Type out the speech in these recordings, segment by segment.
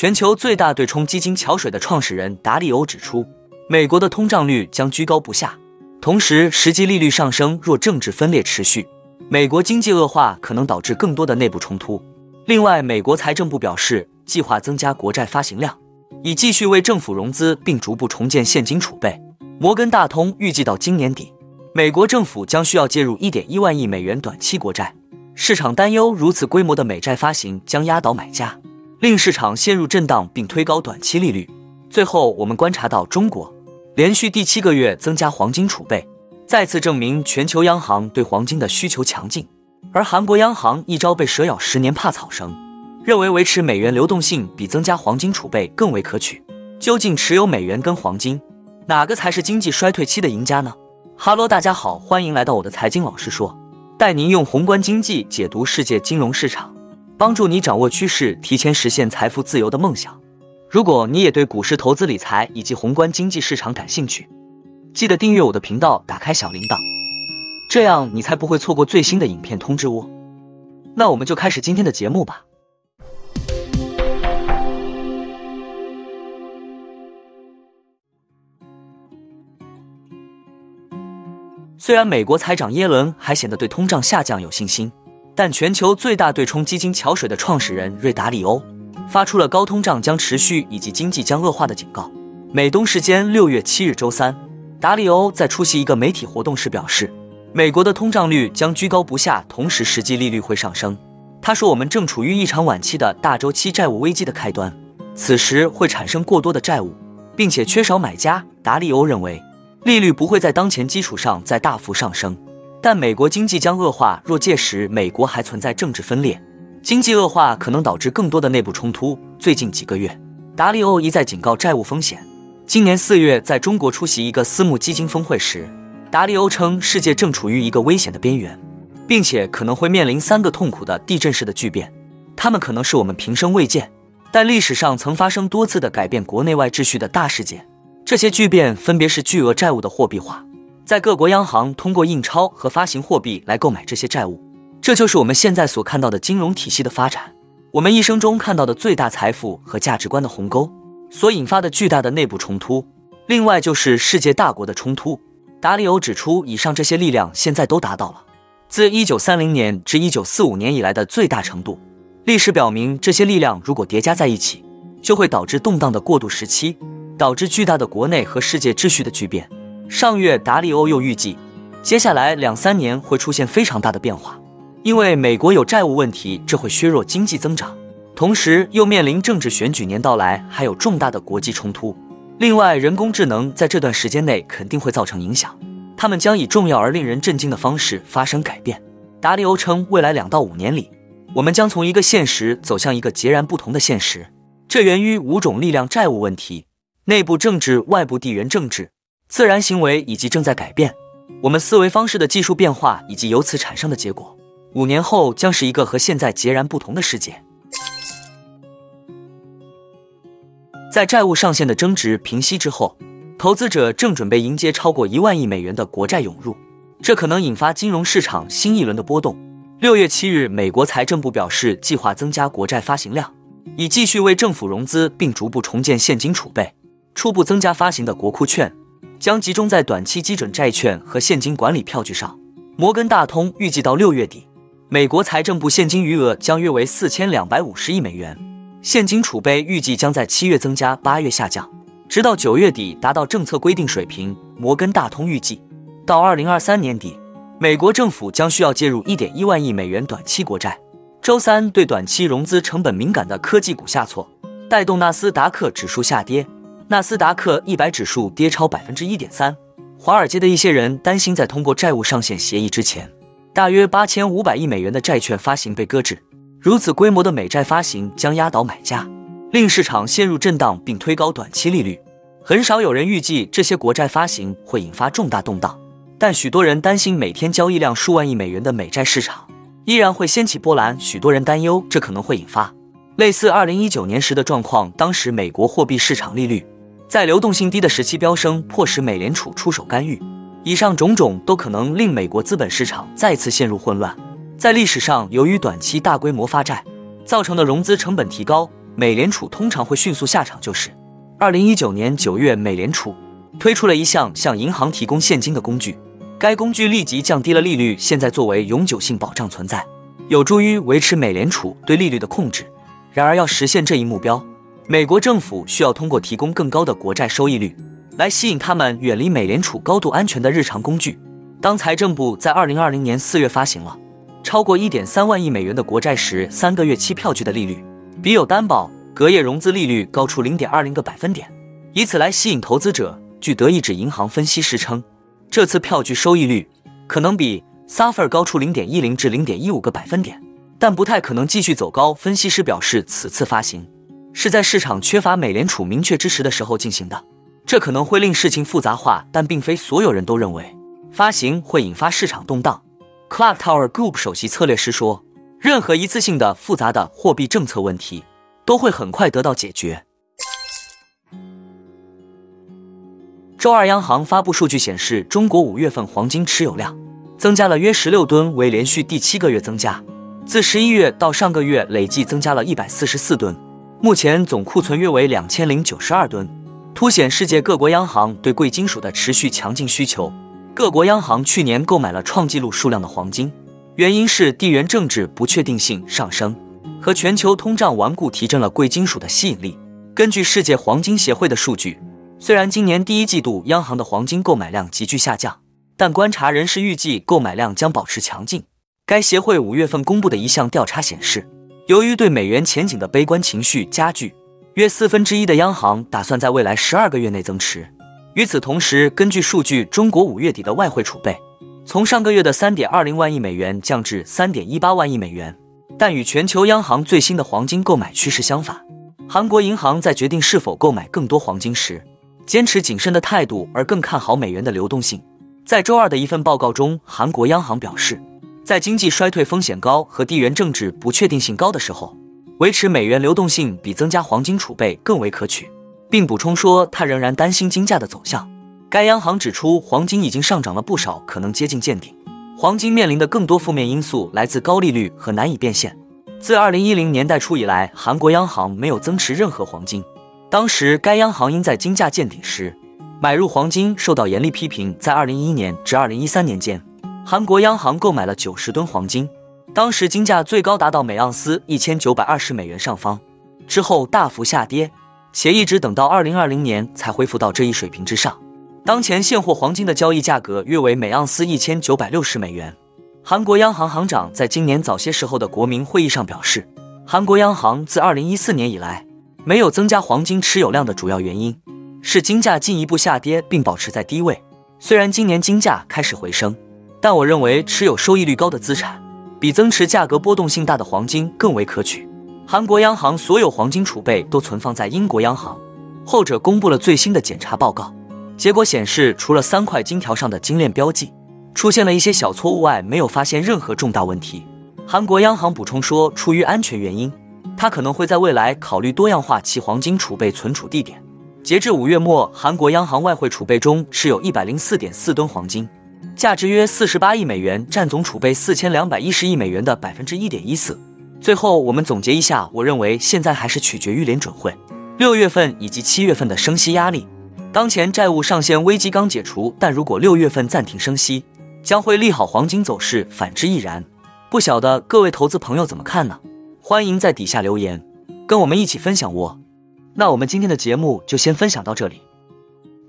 全球最大对冲基金桥水的创始人达利欧指出，美国的通胀率将居高不下，同时实际利率上升若政治分裂持续，美国经济恶化可能导致更多的内部冲突。另外，美国财政部表示，计划增加国债发行量，以继续为政府融资，并逐步重建现金储备。摩根大通预计到今年底，美国政府将需要介入一点一万亿美元短期国债。市场担忧如此规模的美债发行将压倒买家。令市场陷入震荡，并推高短期利率。最后，我们观察到中国连续第七个月增加黄金储备，再次证明全球央行对黄金的需求强劲。而韩国央行一朝被蛇咬，十年怕草绳，认为维持美元流动性比增加黄金储备更为可取。究竟持有美元跟黄金，哪个才是经济衰退期的赢家呢？哈喽，大家好，欢迎来到我的财经老师说，带您用宏观经济解读世界金融市场。帮助你掌握趋势，提前实现财富自由的梦想。如果你也对股市投资理财以及宏观经济市场感兴趣，记得订阅我的频道，打开小铃铛，这样你才不会错过最新的影片通知哦。那我们就开始今天的节目吧。虽然美国财长耶伦还显得对通胀下降有信心。但全球最大对冲基金桥水的创始人瑞达利欧发出了高通胀将持续以及经济将恶化的警告。美东时间六月七日周三，达利欧在出席一个媒体活动时表示，美国的通胀率将居高不下，同时实际利率会上升。他说：“我们正处于一场晚期的大周期债务危机的开端，此时会产生过多的债务，并且缺少买家。”达利欧认为，利率不会在当前基础上再大幅上升。但美国经济将恶化，若届时美国还存在政治分裂，经济恶化可能导致更多的内部冲突。最近几个月，达利欧一再警告债务风险。今年四月，在中国出席一个私募基金峰会时，达利欧称世界正处于一个危险的边缘，并且可能会面临三个痛苦的地震式的巨变，它们可能是我们平生未见，但历史上曾发生多次的改变国内外秩序的大事件。这些巨变分别是巨额债务的货币化。在各国央行通过印钞和发行货币来购买这些债务，这就是我们现在所看到的金融体系的发展。我们一生中看到的最大财富和价值观的鸿沟所引发的巨大的内部冲突，另外就是世界大国的冲突。达里欧指出，以上这些力量现在都达到了自1930年至1945年以来的最大程度。历史表明，这些力量如果叠加在一起，就会导致动荡的过渡时期，导致巨大的国内和世界秩序的巨变。上月，达利欧又预计，接下来两三年会出现非常大的变化，因为美国有债务问题，这会削弱经济增长，同时又面临政治选举年到来，还有重大的国际冲突。另外，人工智能在这段时间内肯定会造成影响，他们将以重要而令人震惊的方式发生改变。达利欧称，未来两到五年里，我们将从一个现实走向一个截然不同的现实，这源于五种力量：债务问题、内部政治、外部地缘政治。自然行为以及正在改变我们思维方式的技术变化，以及由此产生的结果，五年后将是一个和现在截然不同的世界。在债务上限的争执平息之后，投资者正准备迎接超过一万亿美元的国债涌入，这可能引发金融市场新一轮的波动。六月七日，美国财政部表示，计划增加国债发行量，以继续为政府融资，并逐步重建现金储备，初步增加发行的国库券。将集中在短期基准债券和现金管理票据上。摩根大通预计到六月底，美国财政部现金余额将约为四千两百五十亿美元，现金储备预计将在七月增加，八月下降，直到九月底达到政策规定水平。摩根大通预计，到二零二三年底，美国政府将需要介入一点一万亿美元短期国债。周三，对短期融资成本敏感的科技股下挫，带动纳斯达克指数下跌。纳斯达克一百指数跌超百分之一点三。华尔街的一些人担心，在通过债务上限协议之前，大约八千五百亿美元的债券发行被搁置。如此规模的美债发行将压倒买家，令市场陷入震荡并推高短期利率。很少有人预计这些国债发行会引发重大动荡，但许多人担心每天交易量数万亿美元的美债市场依然会掀起波澜。许多人担忧这可能会引发类似二零一九年时的状况，当时美国货币市场利率。在流动性低的时期飙升，迫使美联储出手干预。以上种种都可能令美国资本市场再次陷入混乱。在历史上，由于短期大规模发债造成的融资成本提高，美联储通常会迅速下场，就是二零一九年九月，美联储推出了一项向银行提供现金的工具，该工具立即降低了利率，现在作为永久性保障存在，有助于维持美联储对利率的控制。然而，要实现这一目标，美国政府需要通过提供更高的国债收益率，来吸引他们远离美联储高度安全的日常工具。当财政部在二零二零年四月发行了超过一点三万亿美元的国债时，三个月期票据的利率比有担保隔夜融资利率高出零点二零个百分点，以此来吸引投资者。据德意志银行分析师称，这次票据收益率可能比 s u f f e r 高出零点一零至零点一五个百分点，但不太可能继续走高。分析师表示，此次发行。是在市场缺乏美联储明确支持的时候进行的，这可能会令事情复杂化，但并非所有人都认为发行会引发市场动荡。Clark Tower Group 首席策略师说：“任何一次性的复杂的货币政策问题都会很快得到解决。”周二，央行发布数据显示，中国五月份黄金持有量增加了约十六吨，为连续第七个月增加，自十一月到上个月累计增加了一百四十四吨。目前总库存约为两千零九十二吨，凸显世界各国央行对贵金属的持续强劲需求。各国央行去年购买了创纪录数量的黄金，原因是地缘政治不确定性上升和全球通胀顽固提振了贵金属的吸引力。根据世界黄金协会的数据，虽然今年第一季度央行的黄金购买量急剧下降，但观察人士预计购买量将保持强劲。该协会五月份公布的一项调查显示。由于对美元前景的悲观情绪加剧，约四分之一的央行打算在未来十二个月内增持。与此同时，根据数据，中国五月底的外汇储备从上个月的三点二零万亿美元降至三点一八万亿美元。但与全球央行最新的黄金购买趋势相反，韩国银行在决定是否购买更多黄金时，坚持谨慎的态度，而更看好美元的流动性。在周二的一份报告中，韩国央行表示。在经济衰退风险高和地缘政治不确定性高的时候，维持美元流动性比增加黄金储备更为可取，并补充说，他仍然担心金价的走向。该央行指出，黄金已经上涨了不少，可能接近见顶。黄金面临的更多负面因素来自高利率和难以变现。自2010年代初以来，韩国央行没有增持任何黄金。当时，该央行因在金价见顶时买入黄金受到严厉批评。在2011年至2013年间。韩国央行购买了九十吨黄金，当时金价最高达到每盎司一千九百二十美元上方，之后大幅下跌，且一直等到二零二零年才恢复到这一水平之上。当前现货黄金的交易价格约为每盎司一千九百六十美元。韩国央行行长在今年早些时候的国民会议上表示，韩国央行自二零一四年以来没有增加黄金持有量的主要原因是金价进一步下跌并保持在低位。虽然今年金价开始回升。但我认为持有收益率高的资产，比增持价格波动性大的黄金更为可取。韩国央行所有黄金储备都存放在英国央行，后者公布了最新的检查报告，结果显示，除了三块金条上的金链标记出现了一些小错误外，没有发现任何重大问题。韩国央行补充说，出于安全原因，它可能会在未来考虑多样化其黄金储备存储地点。截至五月末，韩国央行外汇储备中持有一百零四点四吨黄金。价值约四十八亿美元，占总储备四千两百一十亿美元的百分之一点一四。最后，我们总结一下，我认为现在还是取决于联准会六月份以及七月份的升息压力。当前债务上限危机刚解除，但如果六月份暂停升息，将会利好黄金走势；反之亦然。不晓得各位投资朋友怎么看呢？欢迎在底下留言，跟我们一起分享哦。那我们今天的节目就先分享到这里。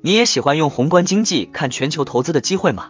你也喜欢用宏观经济看全球投资的机会吗？